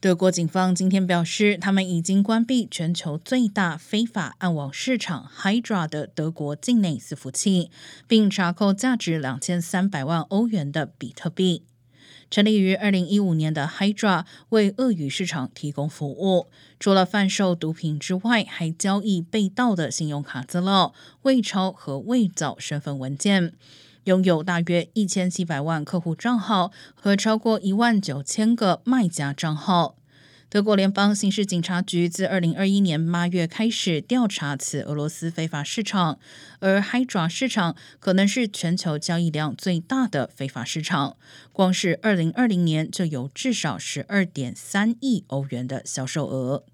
德国警方今天表示，他们已经关闭全球最大非法暗网市场 Hydra 的德国境内伺服器，并查扣价值两千三百万欧元的比特币。成立于二零一五年的 Hydra 为鳄鱼市场提供服务，除了贩售毒品之外，还交易被盗的信用卡资料、伪钞和伪造身份文件。拥有大约一千七百万客户账号和超过一万九千个卖家账号。德国联邦刑事警察局自二零二一年八月开始调查此俄罗斯非法市场，而 Hydra 市场可能是全球交易量最大的非法市场。光是二零二零年就有至少十二点三亿欧元的销售额。